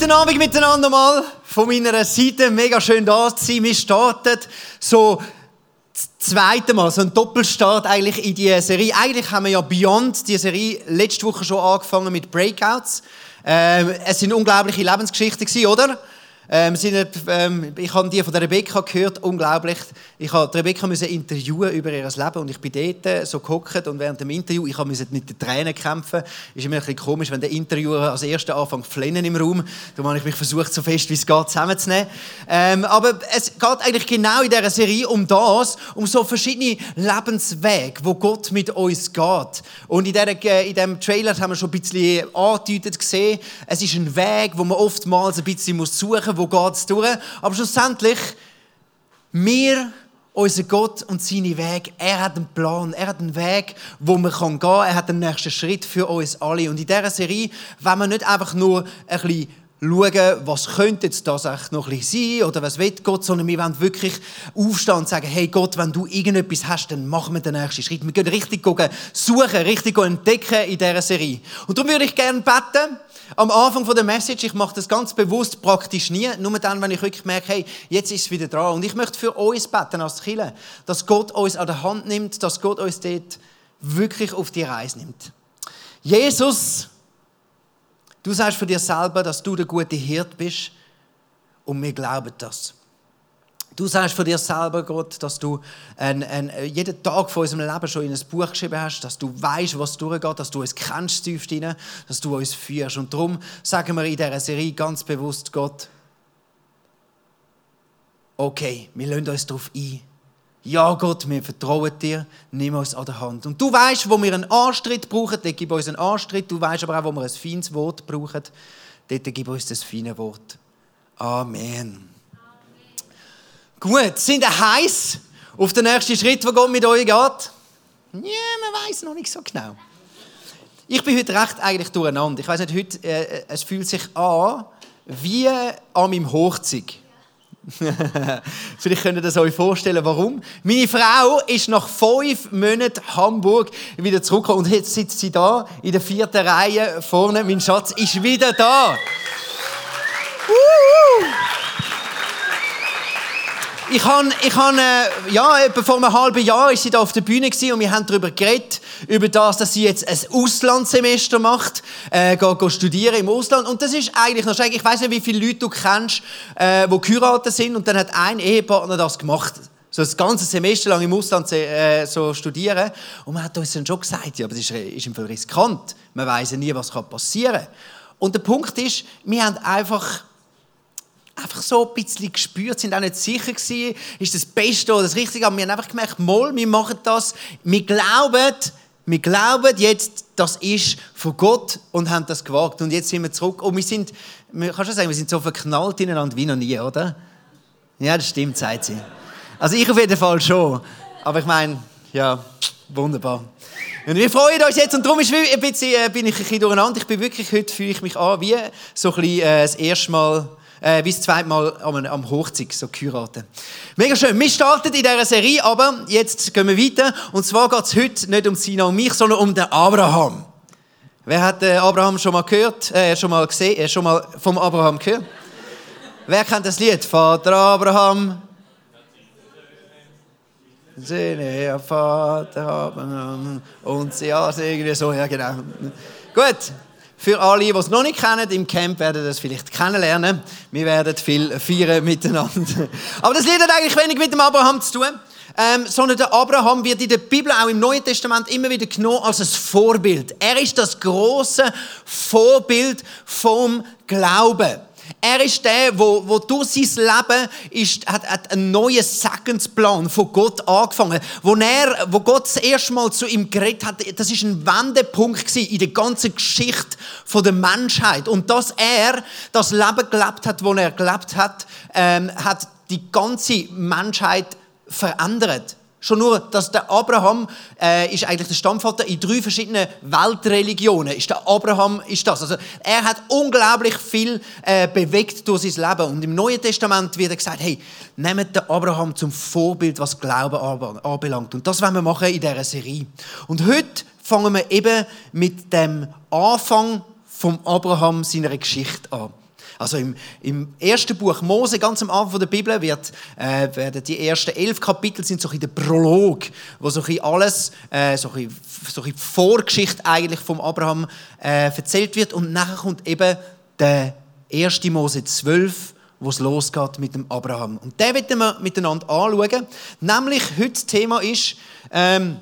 Guten Abend miteinander mal. Von meiner Seite mega schön da zu sein. Wir starten so das zweite Mal, so ein Doppelstart eigentlich in die Serie. Eigentlich haben wir ja Beyond die Serie letzte Woche schon angefangen mit Breakouts. Ähm, es sind unglaubliche Lebensgeschichten oder? Ähm, sind, ähm, ich habe die von der Rebecca gehört, unglaublich. Ich habe Rebecca müssen interviewen über ihr Leben und ich bin dort äh, so gehockt und während dem Interview, ich musste mit den Tränen kämpfen. Ist immer ein bisschen komisch, wenn der Interviewer als erster anfängt zu flennen im Raum. Da habe ich mich versucht, so fest wie es geht, zusammenzunehmen. Ähm, aber es geht eigentlich genau in dieser Serie um das, um so verschiedene Lebenswege, wo Gott mit uns geht. Und in, äh, in diesem Trailer haben wir schon ein bisschen angedeutet gesehen, es ist ein Weg, wo man oftmals ein bisschen suchen muss, wo geht es durch. Aber schlussendlich, wir, unser Gott und seine Weg, er hat einen Plan, er hat einen Weg, wo man gehen kann. Er hat den nächsten Schritt für uns alle. Und in dieser Serie wenn wir nicht einfach nur ein bisschen schauen, was könnte jetzt das echt noch ein bisschen sein oder was will Gott, sondern wir wollen wirklich aufstehen und sagen, hey Gott, wenn du irgendetwas hast, dann machen wir den nächsten Schritt. Wir gehen richtig suchen, richtig entdecken in dieser Serie. Und darum würde ich gerne beten, am Anfang der Message, ich mache das ganz bewusst praktisch nie, nur dann, wenn ich wirklich merke, hey, jetzt ist es wieder dran. Und ich möchte für uns beten als Kille, dass Gott uns an der Hand nimmt, dass Gott uns dort wirklich auf die Reise nimmt. Jesus, du sagst für dir selber, dass du der gute Hirt bist und wir glauben das. Du sagst von dir selber, Gott, dass du ein, ein, jeden Tag von unserem Leben schon in ein Buch geschrieben hast, dass du weißt, was durchgeht, dass du uns kennst tief dass du uns führst. Und darum sagen wir in dieser Serie ganz bewusst, Gott, okay, wir lassen uns darauf ein. Ja, Gott, wir vertrauen dir, nimm uns an der Hand. Und du weißt, wo wir einen Anstritt brauchen, dort gib uns einen Anstritt. Du weißt aber auch, wo wir ein feines Wort brauchen, dort gib uns das feine Wort. Amen. Gut, sind ihr heiß auf den nächsten Schritt, der Gott mit euch geht? Ja, man weiß noch nicht so genau. Ich bin heute recht eigentlich durcheinander. Ich weiß nicht, heute, äh, es fühlt sich an wie an meinem Hochzeit. Vielleicht könnt ihr das euch vorstellen, warum. Meine Frau ist nach fünf Monaten Hamburg wieder zurückgekommen und jetzt sitzt sie da in der vierten Reihe vorne. Mein Schatz ist wieder da. Uh! Ich habe, ich habe äh, ja, etwa vor einem halben Jahr ist sie da auf der Bühne und wir haben darüber geredet, über das, dass sie jetzt ein Auslandssemester macht, äh, geht, geht studieren im Ausland. Und das ist eigentlich noch schräg. Ich weiß nicht, wie viele Leute du kennst, äh, die geheiratet sind und dann hat ein Ehepartner das gemacht. So das ganze Semester lang im Ausland äh, so studieren. Und man hat uns dann schon gesagt, ja, aber das ist, ist im Fall riskant. Man weiß ja nie, was passieren kann. Und der Punkt ist, wir haben einfach einfach so ein bisschen gespürt, sind auch nicht sicher gewesen, ist das Beste oder das Richtige, aber wir haben einfach gemerkt, mal, wir machen das, wir glauben, wir glauben jetzt, das ist von Gott und haben das gewagt. Und jetzt sind wir zurück und wir sind, man kann schon sagen, wir sind so verknallt ineinander wie noch nie, oder? Ja, das stimmt, sagt sie. Also ich auf jeden Fall schon. Aber ich meine, ja, wunderbar. Und wir freuen uns jetzt und darum ist ein bisschen, äh, bin ich ein bisschen durcheinander. Ich bin wirklich, heute fühle ich mich an wie so ein bisschen, äh, das erste Mal äh, wie das zweite Mal am, am Hochzeit so geheiratet. Mega schön. Wir starten in dieser Serie, aber jetzt gehen wir weiter. Und zwar geht es heute nicht um Sina und mich, sondern um den Abraham. Wer hat den Abraham schon mal gehört? Äh, schon mal gesehen? Äh, schon mal vom Abraham gehört? Wer kennt das Lied? Vater Abraham. Söhne, ja, Vater Abraham. Und sie, ja, irgendwie so, ja, genau. Gut. Für alle, die es noch nicht kennen, im Camp werden das vielleicht kennenlernen. Wir werden viel feiern miteinander. Aber das Lied hat eigentlich wenig mit dem Abraham zu tun. Ähm, sondern der Abraham wird in der Bibel, auch im Neuen Testament, immer wieder genommen als ein Vorbild. Er ist das große Vorbild vom Glauben. Er ist der, wo, wo durch sein Leben ist, hat, hat einen neuen Segensplan von Gott angefangen. Wo, er, wo Gott das erste Mal zu ihm geredet hat, das ist ein Wendepunkt in der ganzen Geschichte der Menschheit. Und dass er das Leben gelebt hat, wo er gelebt hat, ähm, hat die ganze Menschheit verändert. Schon nur, dass der Abraham äh, ist eigentlich der Stammvater in drei verschiedenen Weltreligionen. Ist der Abraham ist das. Also er hat unglaublich viel äh, bewegt durch sein Leben. Und im Neuen Testament wird er gesagt: Hey, nehmt den Abraham zum Vorbild, was Glauben anbelangt. Und das wollen wir machen in dieser Serie. Und heute fangen wir eben mit dem Anfang vom Abraham seiner Geschichte an. Also im, im ersten Buch Mose, ganz am Anfang der Bibel, wird, äh, werden die ersten elf Kapitel sind so ein der Prolog, wo so ein alles, äh, so ein, so ein Vorgeschichte eigentlich vom Abraham äh, erzählt wird und nachher kommt eben der erste Mose 12, wo es losgeht mit dem Abraham. Und den werden wir miteinander anschauen. Nämlich heute das Thema ist ähm,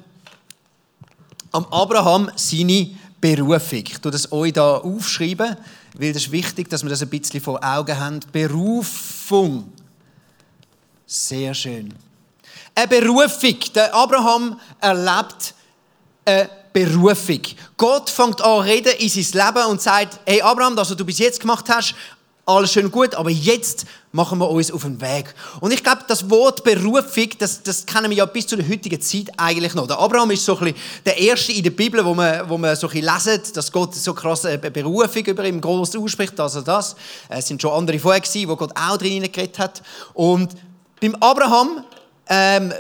am Abraham seine Berufung. Ich tue das euch da aufschreiben, weil es ist wichtig, dass wir das ein bisschen vor Augen haben. Berufung. Sehr schön. Eine Berufung. Der Abraham erlebt eine Berufung. Gott fängt an reden in sein Leben und sagt, hey Abraham, das, was du bis jetzt gemacht hast, alles schön gut, aber jetzt machen wir uns auf den Weg. Und ich glaube, das Wort Berufung, das, das kennen wir ja bis zu der heutigen Zeit eigentlich noch. Der Abraham ist so ein bisschen der Erste in der Bibel, wo man, wo man so ein bisschen lesen, dass Gott so krass eine Berufung über ihm groß ausspricht, und das. Es sind schon andere vorher gewesen, wo Gott auch drin geredet hat. Und beim Abraham ähm,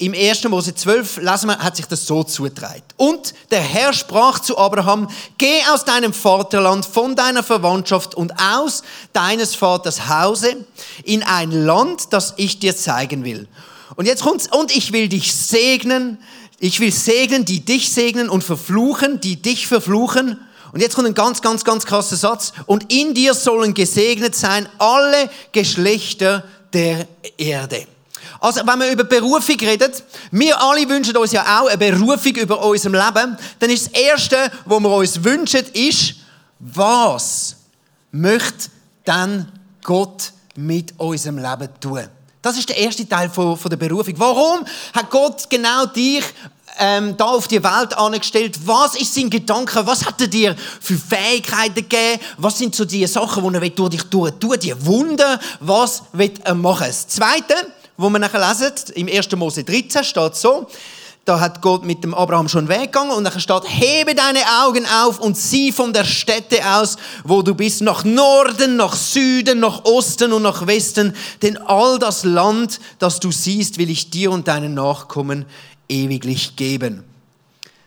im 1. Mose 12 lesen wir, hat sich das so zugetragen. Und der Herr sprach zu Abraham, geh aus deinem Vaterland, von deiner Verwandtschaft und aus deines Vaters Hause in ein Land, das ich dir zeigen will. Und jetzt kommt's, und ich will dich segnen, ich will segnen, die dich segnen und verfluchen, die dich verfluchen. Und jetzt kommt ein ganz, ganz, ganz krasser Satz. Und in dir sollen gesegnet sein alle Geschlechter der Erde. Also, wenn man über Berufung redet, wir alle wünschen uns ja auch eine Berufung über unserem Leben, dann ist das Erste, was wir uns wünschen, ist, was möchte dann Gott mit unserem Leben tun? Das ist der erste Teil von, von der Berufung. Warum hat Gott genau dich ähm, da auf die Welt angestellt? Was ist sein Gedanke? Was hat er dir für Fähigkeiten gegeben? Was sind so die Sachen, die er durch dich tun will? Die Wunder, was wird er machen? Das Zweite, wo wir nachher lesen, im 1. Mose 13 steht so, da hat Gott mit dem Abraham schon weggegangen und nachher steht, hebe deine Augen auf und sieh von der Stätte aus, wo du bist, nach Norden, nach Süden, nach Osten und nach Westen, denn all das Land, das du siehst, will ich dir und deinen Nachkommen ewiglich geben.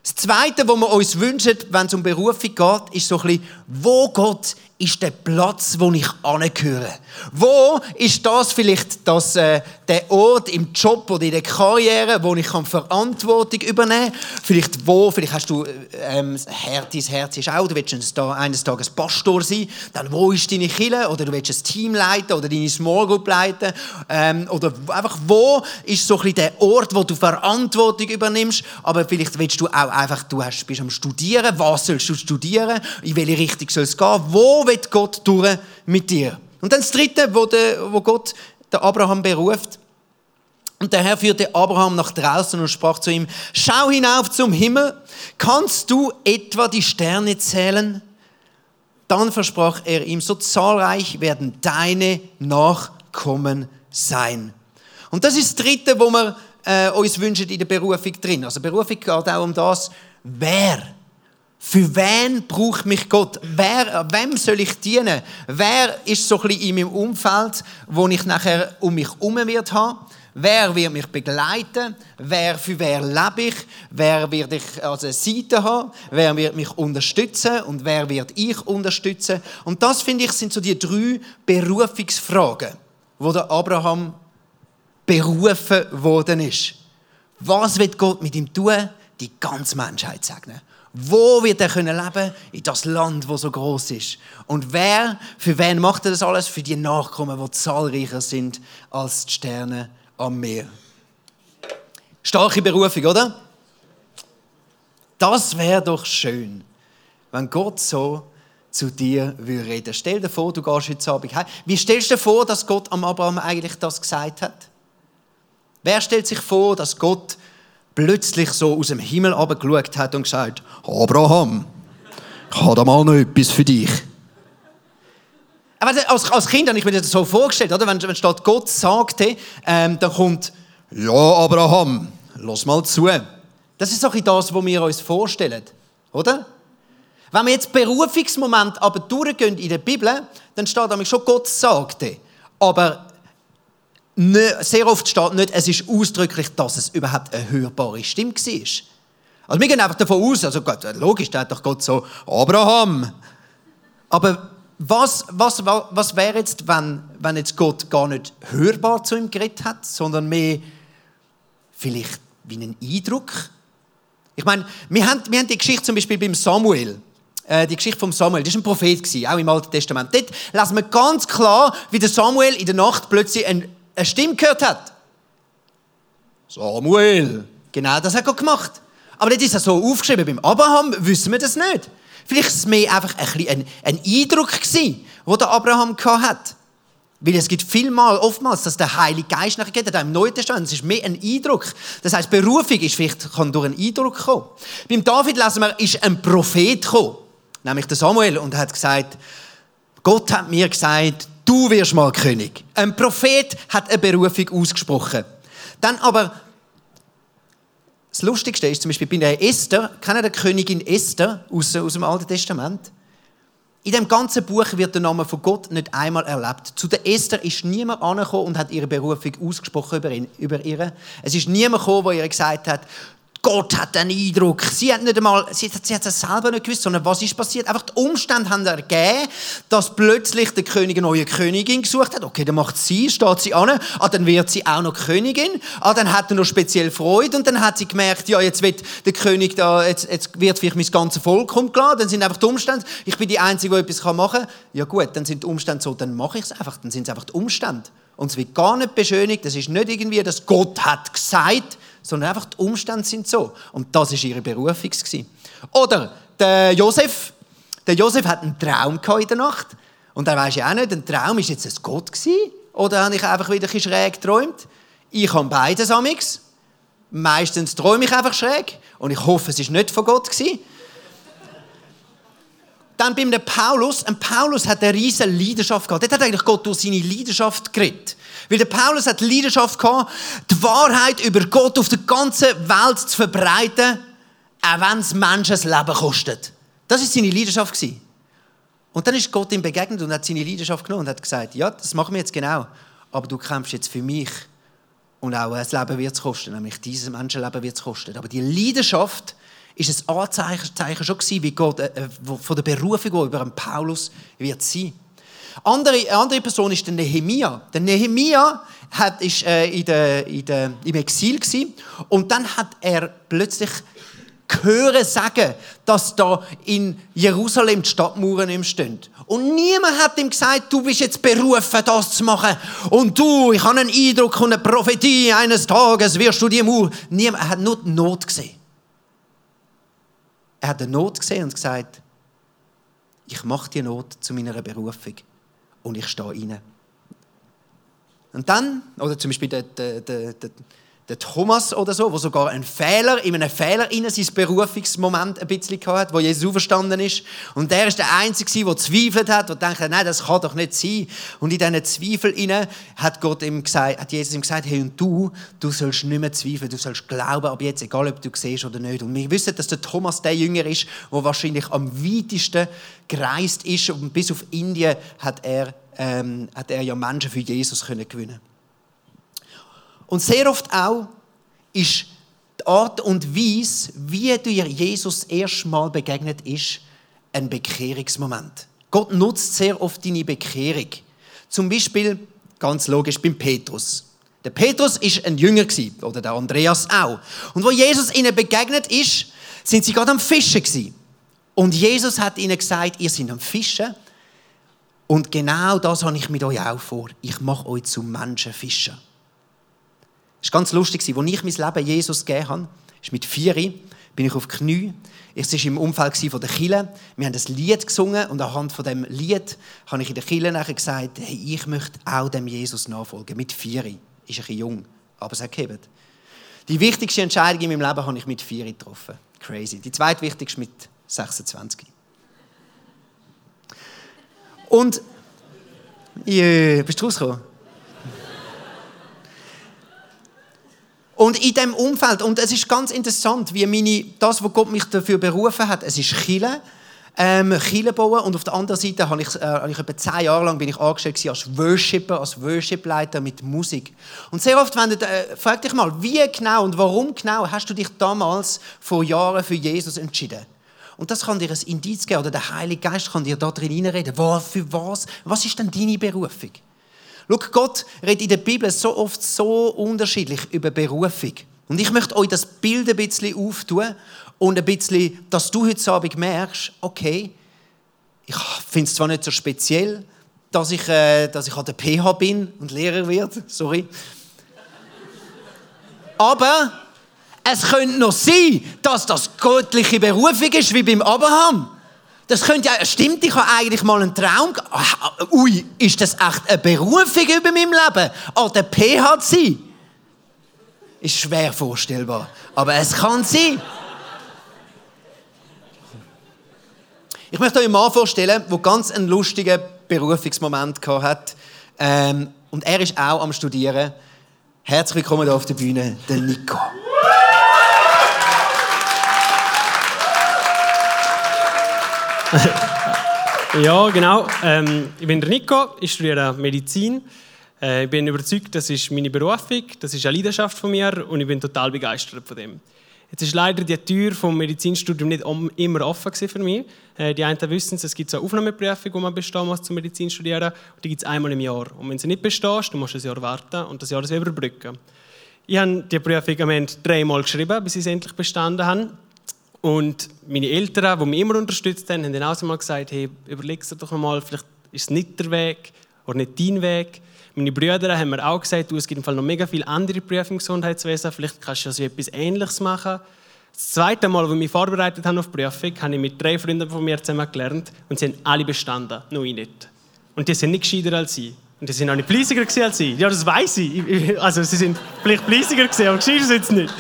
Das Zweite, was wir uns wünschen, wenn es um Berufung geht, ist so ein bisschen, wo Gott ist der Platz, wo ich angehöre? Wo ist das vielleicht das, äh, der Ort im Job oder in der Karriere, wo ich kann Verantwortung übernehmen? Kann? Vielleicht wo, vielleicht hast du, ähm, dein Herz ist auch, du willst eines Tages Pastor sein, dann wo ist deine Kille oder du willst ein Team leiten oder deine Small Group leiten. Ähm, oder einfach wo ist so ein bisschen der Ort, wo du Verantwortung übernimmst, aber vielleicht willst du auch einfach, du hast, bist am Studieren, was sollst du studieren, in welche Richtung soll es gehen, wo will Gott durch mit dir. Und dann das Dritte, wo, der, wo Gott der Abraham beruft. Und der Herr führte Abraham nach draußen und sprach zu ihm, schau hinauf zum Himmel, kannst du etwa die Sterne zählen? Dann versprach er ihm, so zahlreich werden deine Nachkommen sein. Und das ist das Dritte, wo wir äh, uns wünschen in der Berufung drin. Also Berufung geht auch um das, wer für wen braucht mich Gott? Wer, wem soll ich dienen? Wer ist so ein bisschen in meinem Umfeld, wo ich nachher um mich herum wird haben? Wer wird mich begleiten? Wer, für wer lebe ich? Wer wird ich als eine Seite haben? Wer wird mich unterstützen? Und wer wird ich unterstützen? Und das, finde ich, sind so die drei Berufungsfragen, wo der Abraham berufen worden ist. Was wird Gott mit ihm tun? Die ganze Menschheit segnen. Wo wird er können leben? In das Land, wo so groß ist. Und wer, für wen macht er das alles? Für die Nachkommen, die zahlreicher sind als die Sterne am Meer. Starke Berufung, oder? Das wäre doch schön, wenn Gott so zu dir würde reden. Stell dir vor, du gehst heute Abend heim. Wie stellst du dir vor, dass Gott am Abraham eigentlich das gesagt hat? Wer stellt sich vor, dass Gott plötzlich so aus dem Himmel geschaut hat und gesagt, Abraham, ich habe da mal noch etwas für dich. Aber als, als Kind habe ich mir das so vorgestellt, oder? Wenn, wenn statt Gott sagte, ähm, dann kommt, ja, Abraham, lass mal zu. Das ist auch das, was wir uns vorstellen, oder? Wenn wir jetzt Berufungsmoment aber durchgehen in der Bibel, dann steht nämlich schon, Gott sagte. Aber sehr oft steht nicht, es ist ausdrücklich, dass es überhaupt eine hörbare Stimme war. Also wir gehen einfach davon aus, also Gott, logisch, da hat doch Gott so, Abraham. Aber was, was, was wäre jetzt, wenn, wenn jetzt Gott gar nicht hörbar zu ihm geredet hat, sondern mehr vielleicht wie einen Eindruck? Ich meine, wir haben, wir haben die Geschichte zum Beispiel beim Samuel. Äh, die Geschichte von Samuel, das war ein Prophet, auch im Alten Testament. Dort lesen wir ganz klar, wie der Samuel in der Nacht plötzlich eine, eine Stimme gehört hat. Samuel. Genau das hat Gott gemacht. Aber das ist ja so aufgeschrieben. Beim Abraham wissen wir das nicht. Vielleicht war es mehr einfach ein, ein, ein Eindruck, gewesen, den der Abraham hatte. Weil es gibt vielmal, oftmals, dass der Heilige Geist nachher geht, im Neuen Testament. Es ist mehr ein Eindruck. Das heißt, Berufung ist vielleicht, kann durch einen Eindruck kommen. Beim David lesen wir, ist ein Prophet gekommen. Nämlich der Samuel und hat gesagt, Gott hat mir gesagt, du wirst mal König. Ein Prophet hat eine Berufung ausgesprochen. Dann aber das Lustigste ist zum Beispiel bei der Esther, kennen der Königin Esther aus, aus dem Alten Testament? In dem ganzen Buch wird der Name von Gott nicht einmal erlebt. Zu der Esther ist niemand angekommen und hat ihre Berufung ausgesprochen über, ihn, über ihre. Es ist niemand gekommen, der ihr gesagt hat, Gott hat einen Eindruck. Sie hat nicht einmal, sie, sie hat es selber nicht gewusst, sondern was ist passiert? Einfach die Umstände haben ergeben, dass plötzlich der König eine neue Königin gesucht hat. Okay, dann macht sie, steht sie an, ah, dann wird sie auch noch Königin. Ah, dann hat er noch speziell Freude und dann hat sie gemerkt, ja, jetzt wird der König da, jetzt, jetzt wird vielleicht mein ganzes Volk umgeladen. Dann sind einfach die Umstände, ich bin die Einzige, die etwas machen kann. Ja gut, dann sind die Umstände so, dann mache ich es einfach, dann sind es einfach die Umstände. Und es wird gar nicht beschönigt, das ist nicht irgendwie, dass Gott hat gesagt, sondern einfach die Umstände sind so. Und das war ihre Berufung. Oder der Josef. Der Josef hat einen Traum in der Nacht. Und er weiß ja auch nicht, ein Traum ist jetzt ein Gott gewesen, oder habe ich einfach wieder ein schräg geträumt? Ich habe beides amix. Meistens träume ich einfach schräg und ich hoffe, es ist nicht von Gott gewesen. Dann beim Paulus, ein Paulus hat eine riesige Leidenschaft gehabt. Dort hat eigentlich Gott durch seine Leidenschaft geredet. Weil der Paulus hat die Leidenschaft gehabt, die Wahrheit über Gott auf der ganzen Welt zu verbreiten, auch wenn es Menschen das Leben kostet. Das war seine Leidenschaft. Und dann ist Gott ihm begegnet und hat seine Leidenschaft genommen und hat gesagt, ja, das machen wir jetzt genau, aber du kämpfst jetzt für mich und auch das Leben wird es kosten, nämlich dieses Menschenleben wird es kosten. Aber die Leidenschaft ist ein Anzeichen schon gewesen, wie Gott, äh, äh von der Berufung, die über Paulus wird sein. Andere, eine andere Person ist der Nehemia. Der Nehemia hat, ist äh, in der, in der, im Exil gewesen, und dann hat er plötzlich hören sagen, dass da in Jerusalem die Stadtmauern nicht stehen. Und niemand hat ihm gesagt, du bist jetzt berufen, das zu machen. Und du, ich habe einen Eindruck und eine Prophetie, eines Tages wirst du die Mauer. Niemand, hat nur die Not gesehen. Er hat eine Not gesehen und gesagt, ich mache die Not zu meiner Berufung und ich stehe rein. Und dann, oder zum Beispiel der, der, der, der Thomas oder so, wo sogar ein Fehler, in einem Fehler in sein Berufungsmoment ein bisschen hatte, wo Jesus auferstanden ist. Und der ist der Einzige, der zweifelt hat, der denkt, nein, das kann doch nicht sein. Und in diesen Zweifel hat Gott ihm gesagt, hat Jesus ihm gesagt, hey, und du, du sollst nicht mehr zweifeln, du sollst glauben, aber jetzt, egal ob du siehst oder nicht. Und wir wissen, dass der Thomas der Jünger ist, der wahrscheinlich am weitesten gereist ist und bis auf Indien hat er, ähm, hat er ja Menschen für Jesus können gewinnen und sehr oft auch ist die Art und Weise, wie dir Jesus erstmal begegnet ist, ein Bekehrungsmoment. Gott nutzt sehr oft deine Bekehrung. Zum Beispiel, ganz logisch, beim Petrus. Der Petrus ist ein Jünger oder der Andreas auch. Und wo Jesus ihnen begegnet ist, sind sie gerade am Fischen gewesen. Und Jesus hat ihnen gesagt, ihr seid am Fischen. Und genau das habe ich mit euch auch vor. Ich mache euch zum Menschenfischer. Es war ganz lustig, als ich mein Leben Jesus gegeben habe, mit vier, bin ich auf Knie. Es war im Umfeld von der Kille. Wir haben ein Lied gesungen und anhand von dem Lied habe ich in der Kille nachher gesagt, hey, ich möchte auch dem Jesus nachfolgen. Mit vier. Ist ein bisschen jung, aber es hat gehebt. Die wichtigste Entscheidung in meinem Leben habe ich mit vier getroffen. Crazy. Die zweitwichtigste mit 26. Und, yeah, bist du rausgekommen? Und in diesem Umfeld, und es ist ganz interessant, wie meine, das, was Gott mich dafür berufen hat, es ist Chile, ähm, Chile bauen und auf der anderen Seite habe ich, äh, habe ich etwa zehn Jahre lang bin ich angestellt als Worshipper, als Worshipleiter mit Musik. Und sehr oft, wenn du, äh, frag dich mal, wie genau und warum genau hast du dich damals vor Jahren für Jesus entschieden? Und das kann dir ein Indiz geben, oder der Heilige Geist kann dir da drin hineinreden. Für was? Was ist denn deine Berufung? Schau, Gott redet in der Bibel so oft so unterschiedlich über Berufung. Und ich möchte euch das Bild ein bisschen auftun und ein bisschen, dass du heute Abend merkst, okay, ich finde es zwar nicht so speziell, dass ich, äh, dass ich an der PH bin und Lehrer werde, sorry. Aber es könnte noch sein, dass das göttliche Berufung ist, wie beim Abraham. Das könnte ja, stimmt, ich habe eigentlich mal einen Traum. Ach, ui, ist das echt eine Berufung über meinem Leben? An der PH zu sein? Ist schwer vorstellbar. Aber es kann sein. Ich möchte euch einen Mann vorstellen, der ganz einen lustigen Berufungsmoment hatte. Ähm, und er ist auch am Studieren. Herzlich willkommen hier auf der Bühne, der Nico. ja, genau. Ähm, ich bin der Nico, ich studiere Medizin. Äh, ich bin überzeugt, das ist meine Berufung, das ist eine Leidenschaft von mir und ich bin total begeistert von dem. Jetzt ist leider die Tür vom Medizinstudium nicht immer offen für mich. Äh, die einen wissen es, es gibt so eine Aufnahmeprüfung, die man bestehen muss zum Medizin studieren. Und die gibt es einmal im Jahr. Und wenn sie nicht bestehst, dann musst du ein Jahr warten und das Jahr überbrücken. Ich habe die Prüfung am Ende dreimal geschrieben, bis ich sie endlich bestanden habe. Und meine Eltern, die mich immer unterstützt haben, haben dann auch mal gesagt, hey, überleg dir doch mal, vielleicht ist es nicht der Weg oder nicht dein Weg. Meine Brüder haben mir auch gesagt, du, es gibt im Fall noch mega viele andere Berufe im Gesundheitswesen, vielleicht kannst du also etwas Ähnliches machen. Das zweite Mal, als ich mich vorbereitet habe auf die Prüfung, habe ich mit drei Freunden von mir zusammen gelernt und sie haben alle bestanden, nur ich nicht. Und die sind nicht gescheiter als ich. Und die sind auch nicht fleissiger als ich. Ja, das weiß ich. Also, sie sind vielleicht fleissiger aber gescheiter sind sie nicht.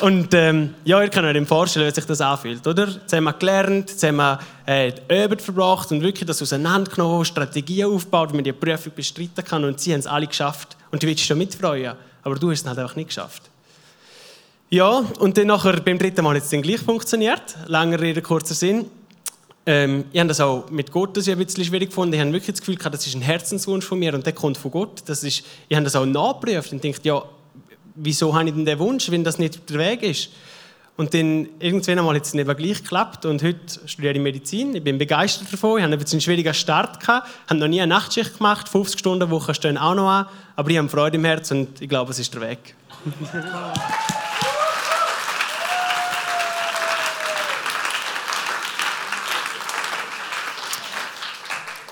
Und ähm, ja, ihr könnt euch vorstellen, wie sich das anfühlt, oder? Wir gelernt, wir äh, Übung verbracht und wirklich das auseinandergenommen, Strategien aufgebaut, wie man die Prüfung bestreiten kann und sie haben es alle geschafft. Und du willst schon mitfreuen, aber du hast es halt einfach nicht geschafft. Ja, und dann nachher beim dritten Mal hat es dann gleich funktioniert. Langer Rede, kurzer Sinn. Ähm, ich habe das auch mit Gott das ein bisschen schwierig gefunden. Ich habe wirklich das Gefühl, das ist ein Herzenswunsch von mir und der kommt von Gott. Das ist, ich habe das auch nachgeprüft und dachte, ja, wieso habe ich denn den Wunsch, wenn das nicht der Weg ist? Und dann irgendwann einmal hat es eben gleich geklappt und heute studiere ich Medizin. Ich bin begeistert davon. Ich hatte einen schwierigen Start, gehabt, habe noch nie eine Nachtschicht gemacht, 50 Stunden Woche stehen auch noch an, aber ich habe Freude im Herz und ich glaube, es ist der Weg.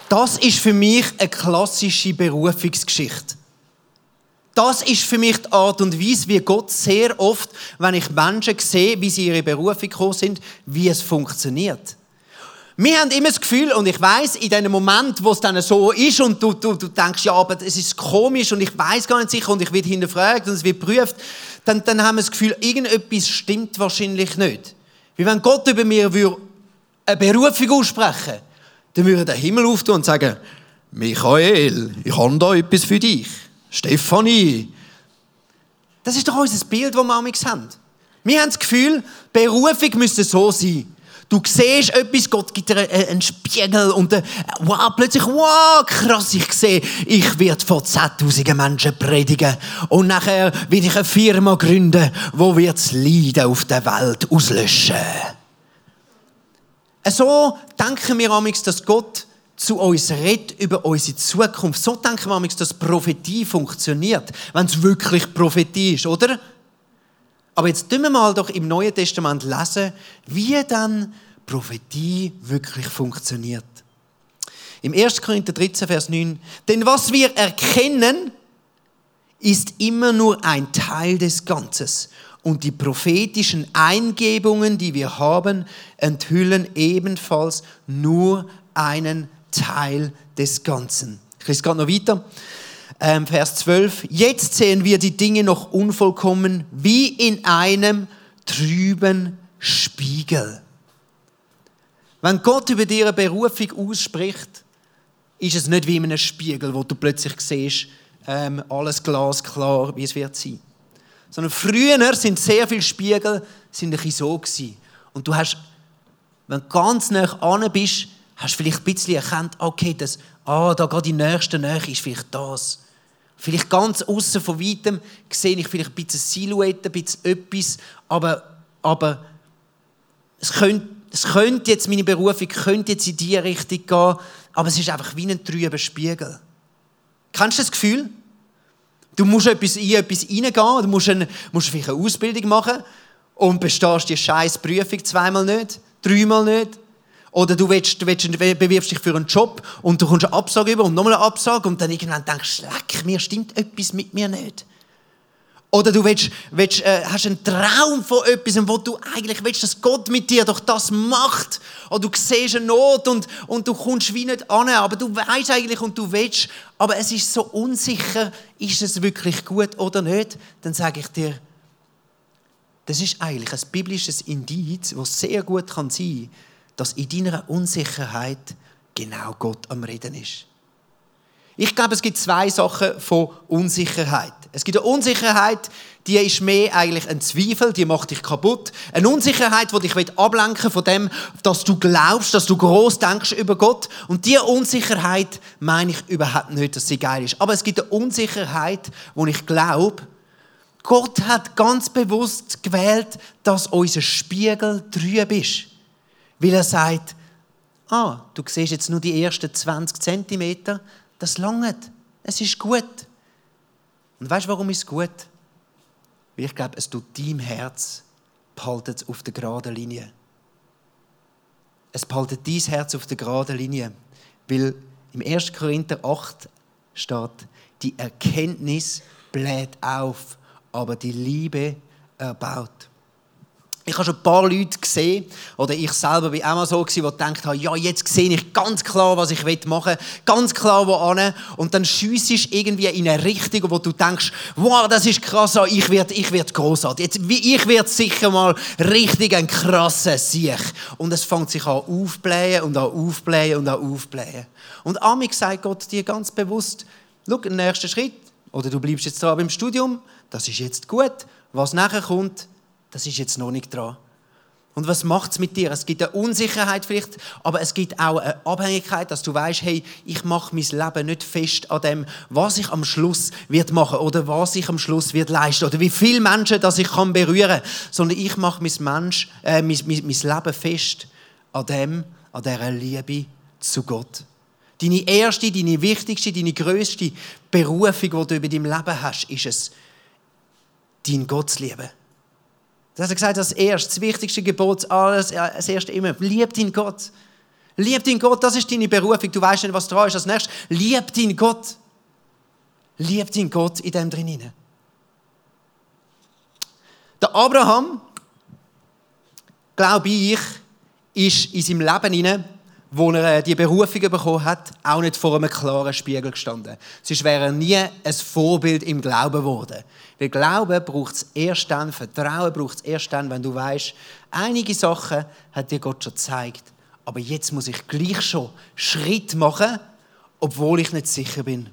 Das ist für mich eine klassische Berufungsgeschichte. Das ist für mich die Art und Weise, wie Gott sehr oft, wenn ich Menschen sehe, wie sie ihre Berufung gekommen sind, wie es funktioniert. Wir haben immer das Gefühl, und ich weiß, in dem Moment, wo es dann so ist und du, du, du denkst, ja, aber es ist komisch und ich weiß gar nicht sicher und ich werde hinterfragt und es wird geprüft, dann, dann haben wir das Gefühl, irgendetwas stimmt wahrscheinlich nicht. Wie wenn Gott über mir würde eine Berufung aussprechen dann würde der Himmel auftun und sagen, Michael, ich habe da etwas für dich. Stefanie. Das ist doch unser Bild, das wir haben. Wir haben das Gefühl, Berufung müsste so sein. Du siehst etwas, Gott gibt dir einen Spiegel und dann, wow, plötzlich, wow, krass, ich sehe, ich werde vor 10.000 Menschen predigen und nachher werde ich eine Firma gründen, wo wird das Leiden auf der Welt auslöschen. So denken wir amigs, dass Gott zu uns redet über unsere Zukunft. So denken wir dass Prophetie funktioniert, wenn es wirklich Prophetie ist, oder? Aber jetzt tun wir mal doch im Neuen Testament lesen, wie dann Prophetie wirklich funktioniert. Im 1. Korinther 13, Vers 9. Denn was wir erkennen, ist immer nur ein Teil des Ganzes und die prophetischen Eingebungen, die wir haben, enthüllen ebenfalls nur einen Teil des Ganzen. Ich lese gerade noch weiter. Ähm, Vers 12. Jetzt sehen wir die Dinge noch unvollkommen wie in einem trüben Spiegel. Wenn Gott über dir eine Berufung ausspricht, ist es nicht wie in einem Spiegel, wo du plötzlich siehst, ähm, alles glasklar, wie es wird sein. Sondern früher sind sehr viele Spiegel sind ein so gewesen. Und du hast, wenn du ganz nah an bist, hast du vielleicht ein bisschen erkannt, okay, das, ah, da geht die nächste Nähe ist vielleicht das. Vielleicht ganz außen von weitem sehe ich vielleicht ein bisschen Silhouette, ein bisschen etwas, aber, aber es könnte, es könnte jetzt, meine Berufung könnte jetzt in diese Richtung gehen, aber es ist einfach wie ein trüber Spiegel. Kennst du das Gefühl? Du musst etwas in etwas reingehen, du musst, eine, musst vielleicht eine Ausbildung machen und bestehst die scheiß Prüfung zweimal nicht, dreimal nicht. Oder du, willst, du, willst, bewirbst dich für einen Job und du kommst eine Absage über und nochmal eine Absage und dann irgendwann denkst du, leck, mir stimmt etwas mit mir nicht. Oder du willst, willst, äh, hast einen Traum von etwas, wo du eigentlich willst, dass Gott mit dir doch das macht. Oder du siehst eine Not und, und du kommst wie nicht an, aber du weißt eigentlich und du willst, aber es ist so unsicher, ist es wirklich gut oder nicht. Dann sage ich dir, das ist eigentlich ein biblisches Indiz, das sehr gut kann sein kann, dass in deiner Unsicherheit genau Gott am Reden ist. Ich glaube, es gibt zwei Sachen von Unsicherheit. Es gibt eine Unsicherheit, die ist mehr eigentlich ein Zweifel, die macht dich kaputt. Eine Unsicherheit, die dich ablenken von dem, dass du glaubst, dass du groß denkst über Gott. Und diese Unsicherheit meine ich überhaupt nicht, dass sie geil ist. Aber es gibt eine Unsicherheit, wo ich glaube, Gott hat ganz bewusst gewählt, dass unser Spiegel trüb ist. Weil er sagt, ah, du siehst jetzt nur die ersten 20 Zentimeter, das langt. Es ist gut. Und weißt du, warum ist es gut? Weil ich glaube, es tut deinem Herz, behaltet es auf der geraden Linie. Es behaltet dein Herz auf der geraden Linie. Weil im 1. Korinther 8 steht, die Erkenntnis bläht auf, aber die Liebe erbaut. Ich habe schon ein paar Leute gesehen, oder ich selber war auch mal so, die gedacht haben, ja, jetzt sehe ich ganz klar, was ich machen will, ganz klar, wo an. Und dann schiessest irgendwie in eine Richtung, wo du denkst, wow, das ist krass, ich werde ich werd grossartig. Jetzt, ich werde sicher mal richtig ein krasser Sieg. Und es fängt sich an aufblähen und an aufblähen und an aufblähen. Und Amik sagt Gott dir ganz bewusst, schau, den nächsten Schritt, oder du bleibst jetzt dran beim Studium, das ist jetzt gut. Was nachher kommt, das ist jetzt noch nicht dran. Und was macht es mit dir? Es gibt eine Unsicherheit vielleicht, aber es gibt auch eine Abhängigkeit, dass du weißt, hey, ich mache mein Leben nicht fest an dem, was ich am Schluss wird machen oder was ich am Schluss wird leisten oder wie viele Menschen, dass ich kann berühren, sondern ich mache mein, Mensch, äh, mein, mein, mein Leben fest an dem, an dieser Liebe zu Gott. Deine erste, deine wichtigste, deine größte Berufung, die du über dein Leben hast, ist es, dein Gott zu lieben. Das hat er gesagt, das erste, das wichtigste Gebot, alles, das erste immer, lieb deinen Gott. Lieb deinen Gott, das ist deine Berufung. Du weißt nicht, was dran ist. Als nächstes, lieb deinen Gott. Lieb deinen Gott in dem drin. Der Abraham, glaube ich, ist in seinem Leben hinein wo er äh, die Berufung bekommen hat, auch nicht vor einem klaren Spiegel gestanden. Sonst wäre er nie ein Vorbild im Glauben geworden. Weil Glauben braucht es erst dann, Vertrauen braucht es erst dann, wenn du weißt, einige Sachen hat dir Gott schon gezeigt, aber jetzt muss ich gleich schon Schritt machen, obwohl ich nicht sicher bin.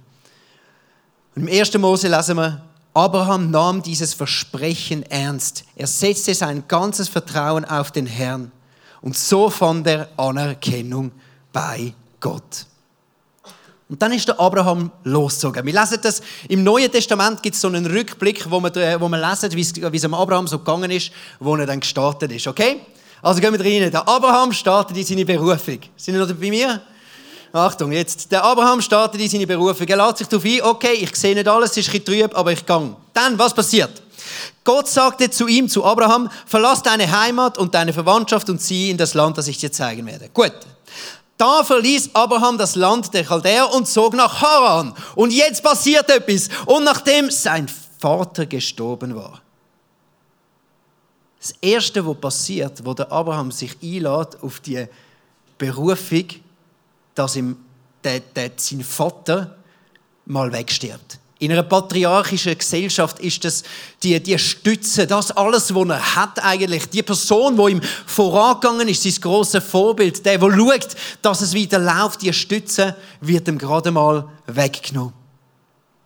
Und Im 1. Mose lesen wir, Abraham nahm dieses Versprechen ernst. Er setzte sein ganzes Vertrauen auf den Herrn. Und so fand er Anerkennung bei Gott. Und dann ist der Abraham losgezogen. Wir lesen das, im Neuen Testament gibt es so einen Rückblick, wo wir, wo wir lesen, wie es, am Abraham so gegangen ist, wo er dann gestartet ist. Okay? Also gehen wir rein. Der Abraham startet in seine Berufung. Sind ihr noch bei mir? Achtung, jetzt. Der Abraham startet in seine Berufung. Er lädt sich darauf ein, okay, ich sehe nicht alles, es ist ein bisschen trüb, aber ich gehe. Dann, was passiert? Gott sagte zu ihm, zu Abraham, verlass deine Heimat und deine Verwandtschaft und zieh in das Land, das ich dir zeigen werde. Gut. Da verließ Abraham das Land der Chaldäer und zog nach Haran. Und jetzt passiert etwas. Und nachdem sein Vater gestorben war. Das Erste, was passiert, wo der Abraham sich einlädt auf die Berufung, dass ihm der, der, sein Vater mal wegstirbt. In einer patriarchischen Gesellschaft ist das die, die Stütze, das alles, was er hat eigentlich. Die Person, die ihm vorangegangen ist, sein grosses Vorbild, der, der schaut, dass es wieder läuft, die Stütze wird ihm gerade mal weggenommen.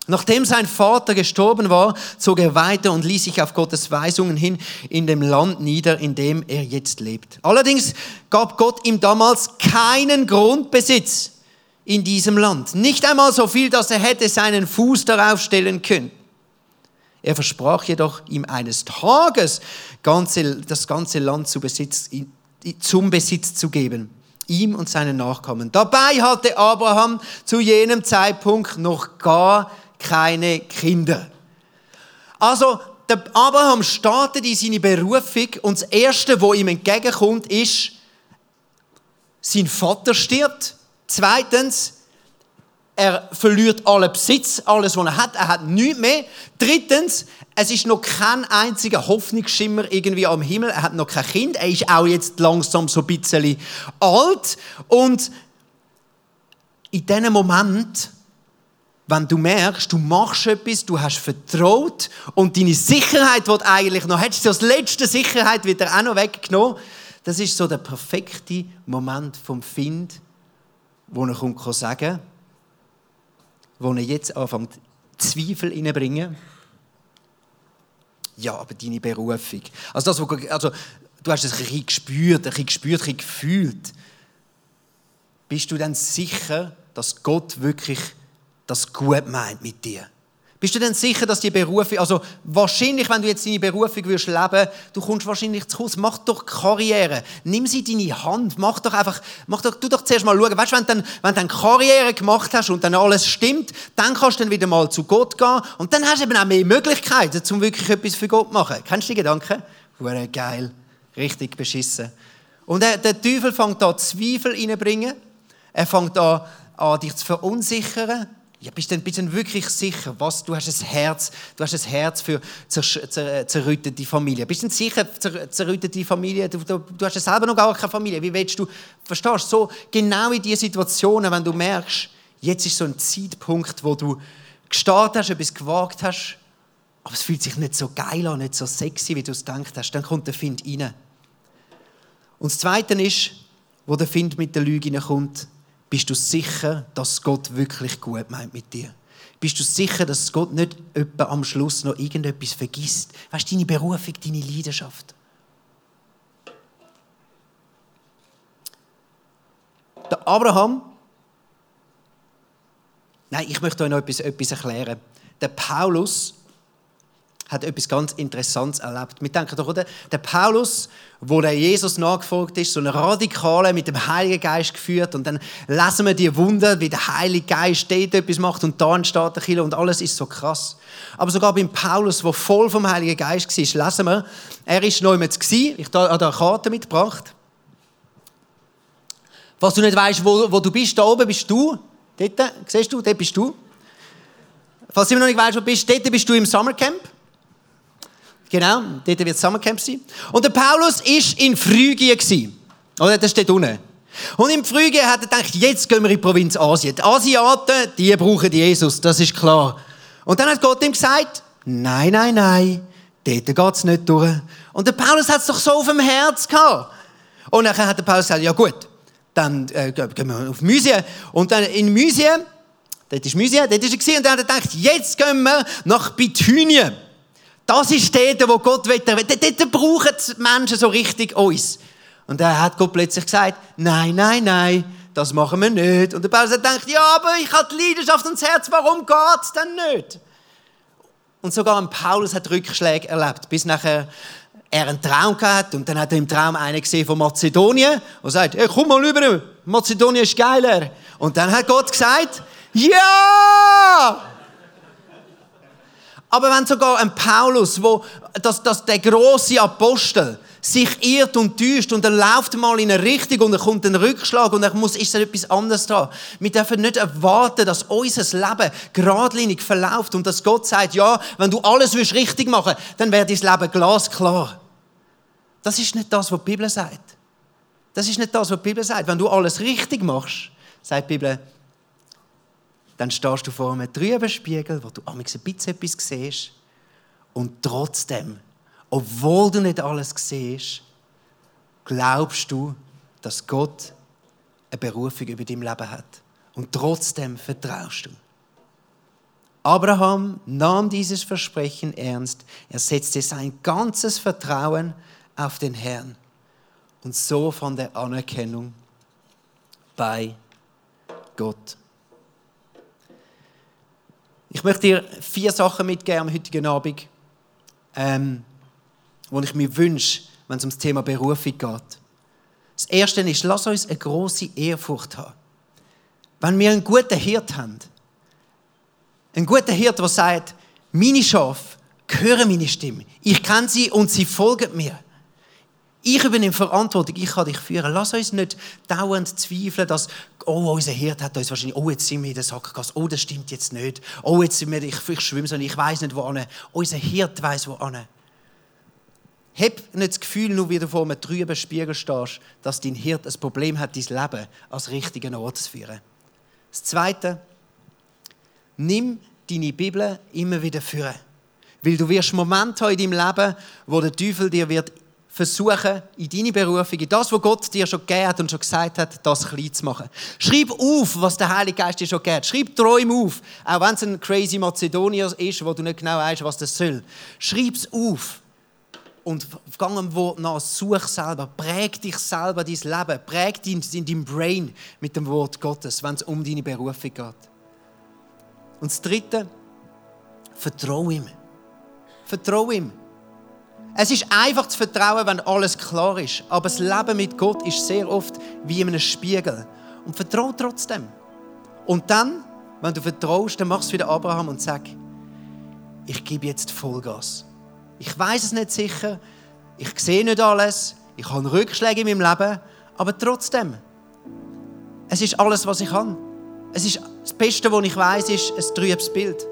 Nachdem sein Vater gestorben war, zog er weiter und ließ sich auf Gottes Weisungen hin in dem Land nieder, in dem er jetzt lebt. Allerdings gab Gott ihm damals keinen Grundbesitz in diesem Land. Nicht einmal so viel, dass er hätte seinen Fuß darauf stellen können. Er versprach jedoch, ihm eines Tages das ganze Land zu besitzen, zum Besitz zu geben. Ihm und seinen Nachkommen. Dabei hatte Abraham zu jenem Zeitpunkt noch gar keine Kinder. Also, der Abraham startet in seine Berufung und das Erste, wo ihm entgegenkommt, ist, sein Vater stirbt. Zweitens, er verliert allen Besitz, alles, was er hat. Er hat nichts mehr. Drittens, es ist noch kein einziger Hoffnungsschimmer irgendwie am Himmel. Er hat noch kein Kind. Er ist auch jetzt langsam so ein bisschen alt. Und in diesem Moment wenn du merkst, du machst etwas, du hast vertraut und deine Sicherheit, die du eigentlich noch hättest, so als letzte Sicherheit wird er auch noch weggenommen. Das ist so der perfekte Moment vom Find, wo er kann sagen, wo er jetzt anfängt Zweifel reinbringen. Ja, aber deine Berufung. Also das, also du hast es ein gespürt, ein bisschen gespürt, ein bisschen gefühlt. Bist du dann sicher, dass Gott wirklich das gut meint mit dir? Bist du denn sicher, dass die Berufung, also wahrscheinlich, wenn du jetzt deine Berufung würdest leben, du kommst wahrscheinlich zu Hause, mach doch Karriere, nimm sie in deine Hand, mach doch einfach, mach doch, du doch zuerst mal schauen, weißt du, wenn du dann, wenn dann Karriere gemacht hast und dann alles stimmt, dann kannst du dann wieder mal zu Gott gehen und dann hast du eben auch mehr Möglichkeiten, um wirklich etwas für Gott zu machen. Kennst du die Gedanken? Hure geil, richtig beschissen. Und der, der Teufel fängt da Zweifel reinbringen, er fängt an, an dich zu verunsichern, ja, bist du denn, wirklich sicher, was? Du hast ein Herz, du hast ein Herz für zer, zer, zerrüttete Familie. Bist du denn sicher, zer, zerrüttete Familie? Du, du, du hast ja selber noch gar keine Familie. Wie willst du, verstehst du, so genau in diesen Situationen, wenn du merkst, jetzt ist so ein Zeitpunkt, wo du gestartet hast, etwas gewagt hast, aber es fühlt sich nicht so geil an, nicht so sexy, wie du es gedacht hast, dann kommt der Find rein. Und das Zweite ist, wo der Find mit der Lüge kommt, bist du sicher, dass Gott wirklich gut meint mit dir? Bist du sicher, dass Gott nicht etwa am Schluss noch irgendetwas vergisst? Weißt du, deine Berufung, deine Leidenschaft? Der Abraham, nein, ich möchte euch noch etwas, etwas erklären. Der Paulus hat etwas ganz Interessantes erlebt. Wir denken doch, oder? Der Paulus, wo der Jesus nachgefolgt ist, so eine Radikale mit dem Heiligen Geist geführt und dann lesen wir die Wunder, wie der Heilige Geist dort etwas macht und da entsteht der Killer und alles ist so krass. Aber sogar beim Paulus, der voll vom Heiligen Geist war, lesen wir, er ist neu mit ich habe eine Karte mitgebracht. Was du nicht weißt, wo, wo du bist, da oben bist du. Dort, siehst du, dort bist du. Falls du immer noch nicht weißt, wo du bist, dort bist du im Summercamp. Genau, dort wird Summercamp sein. Und der Paulus war in Phrygien. Oder, das steht unten. Und in Phrygien hat er gedacht, jetzt gehen wir in die Provinz Asien. Die Asiaten, die brauchen Jesus, das ist klar. Und dann hat Gott ihm gesagt, nein, nein, nein, dort geht es nicht durch. Und der Paulus hat es doch so auf dem Herz gehabt. Und dann hat der Paulus gesagt, ja gut, dann äh, gehen wir auf Mysien. Und dann in Mysien, dort ist Mysien, dort ist er und dann hat er gedacht, jetzt gehen wir nach Bithynien. Das ist dort, wo Gott will. Dort, brauchen die Menschen so richtig uns. Und dann hat Gott plötzlich gesagt, nein, nein, nein, das machen wir nicht. Und der Paulus hat gedacht, ja, aber ich habe die Leidenschaft und das Herz, warum geht es denn nicht? Und sogar ein Paulus hat Rückschläge erlebt, bis nachher er einen Traum gehabt und dann hat er im Traum einen gesehen von Mazedonien und sagt, hey, komm mal rüber, Mazedonien ist geiler. Und dann hat Gott gesagt, ja! Aber wenn sogar ein Paulus, wo, dass, dass der große Apostel sich irrt und täuscht und er läuft mal in eine Richtung und er kommt ein Rückschlag und er muss, ist da etwas anderes dran. Wir dürfen nicht erwarten, dass unser Leben geradlinig verläuft und dass Gott sagt, ja, wenn du alles willst richtig machen, dann wird dein Leben glasklar. Das ist nicht das, was die Bibel sagt. Das ist nicht das, was die Bibel sagt. Wenn du alles richtig machst, sagt die Bibel, dann stehst du vor einem trüben Spiegel, wo du ein bisschen etwas siehst und trotzdem, obwohl du nicht alles siehst, glaubst du, dass Gott eine Berufung über dein Leben hat. Und trotzdem vertraust du. Abraham nahm dieses Versprechen ernst. Er setzte sein ganzes Vertrauen auf den Herrn. Und so fand er Anerkennung bei Gott. Ich möchte dir vier Sachen mitgeben am heutigen Abend, ähm, die ich mir wünsche, wenn es um das Thema Berufung geht. Das Erste ist, lass uns eine große Ehrfurcht haben. Wenn wir einen guten Hirt haben, einen guten Hirt, der sagt, meine Schafe hören meine Stimme, ich kenne sie und sie folgen mir. Ich übernehme Verantwortung, ich kann dich führen. Lass uns nicht dauernd zweifeln, dass, oh, unser Hirt hat uns wahrscheinlich, oh, jetzt sind wir in der Sackgasse, oh, das stimmt jetzt nicht, oh, jetzt sind wir, ich, ich schwimme so, ich weiß nicht, wo an. Unser Hirt weiß wo an. Hab nicht das Gefühl, nur wieder vor einem trüben Spiegel stehst, dass dein Hirt ein Problem hat, dein Leben als richtigen Ort zu führen. Das Zweite, nimm deine Bibel immer wieder führen. Weil du wirst Momente haben in deinem Leben, wo der Teufel dir wird versuchen, in deine Berufung, in das, was Gott dir schon gegeben hat und schon gesagt hat, das klein zu machen. Schreib auf, was der Heilige Geist dir schon gegeben hat. Schreib Träume auf, auch wenn es ein crazy Mazedonier ist, wo du nicht genau weißt, was das soll. Schreib es auf und gang am Wort nach, such selber, präg dich selber dein Leben, präg dich in deinem Brain mit dem Wort Gottes, wenn es um deine Berufung geht. Und das Dritte, vertraue ihm. Vertraue ihm. Es ist einfach zu vertrauen, wenn alles klar ist. Aber das Leben mit Gott ist sehr oft wie in einem Spiegel. Und vertraue trotzdem. Und dann, wenn du vertraust, dann machst du wieder Abraham und sag, ich gebe jetzt Vollgas. Ich weiß es nicht sicher, ich sehe nicht alles, ich habe Rückschläge in meinem Leben, aber trotzdem, es ist alles, was ich habe. Es ist das Beste, was ich weiß, ist ein trübes Bild.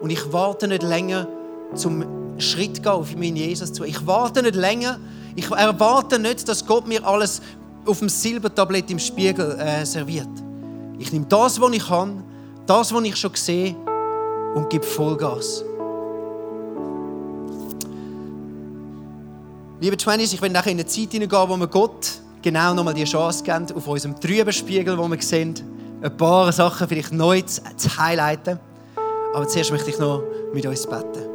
Und ich warte nicht länger zum Schritt gehen auf meinen Jesus zu. Ich warte nicht länger. Ich erwarte nicht, dass Gott mir alles auf dem Silbertablett im Spiegel äh, serviert. Ich nehme das, was ich kann, das, was ich schon sehe und gebe Vollgas. Liebe Twenties, ich will nachher in eine Zeit hineingehen, wo wir Gott genau nochmal die Chance geben, auf unserem trüben Spiegel, wo wir sehen, ein paar Sachen vielleicht neu zu, zu highlighten. Aber zuerst möchte ich noch mit uns beten.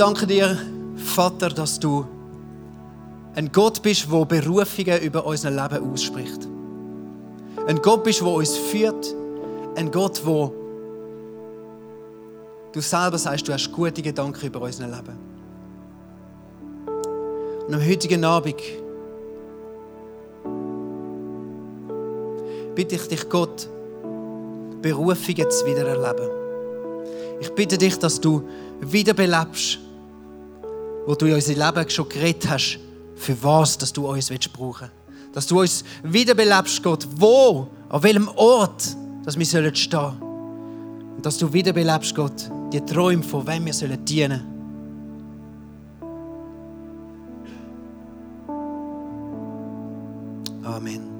Danke dir, Vater, dass du ein Gott bist, der Berufungen über unser Leben ausspricht. Ein Gott bist, der uns führt. Ein Gott, wo du selber sagst, du hast gute Gedanken über unser Leben. Und am heutigen Abend bitte ich dich, Gott, Berufungen zu wiedererleben. Ich bitte dich, dass du wiederbelebst, wo du in unser Leben schon geredet hast, für was dass du uns brauchen willst. Dass du uns wiederbelebst, Gott, wo, an welchem Ort, dass wir stehen sollen. Und dass du wiederbelebst, Gott, die Träume, von wem wir sollen dienen Amen.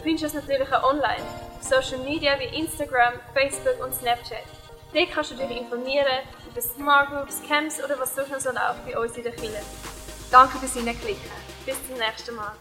Du findest uns natürlich auch online, auf Social Media wie Instagram, Facebook und Snapchat. Dort kannst du dich informieren über Smart Groups, Camps oder was sonst noch so läuft bei uns in der Kirche. Danke fürs Hineinklicken. Bis zum nächsten Mal.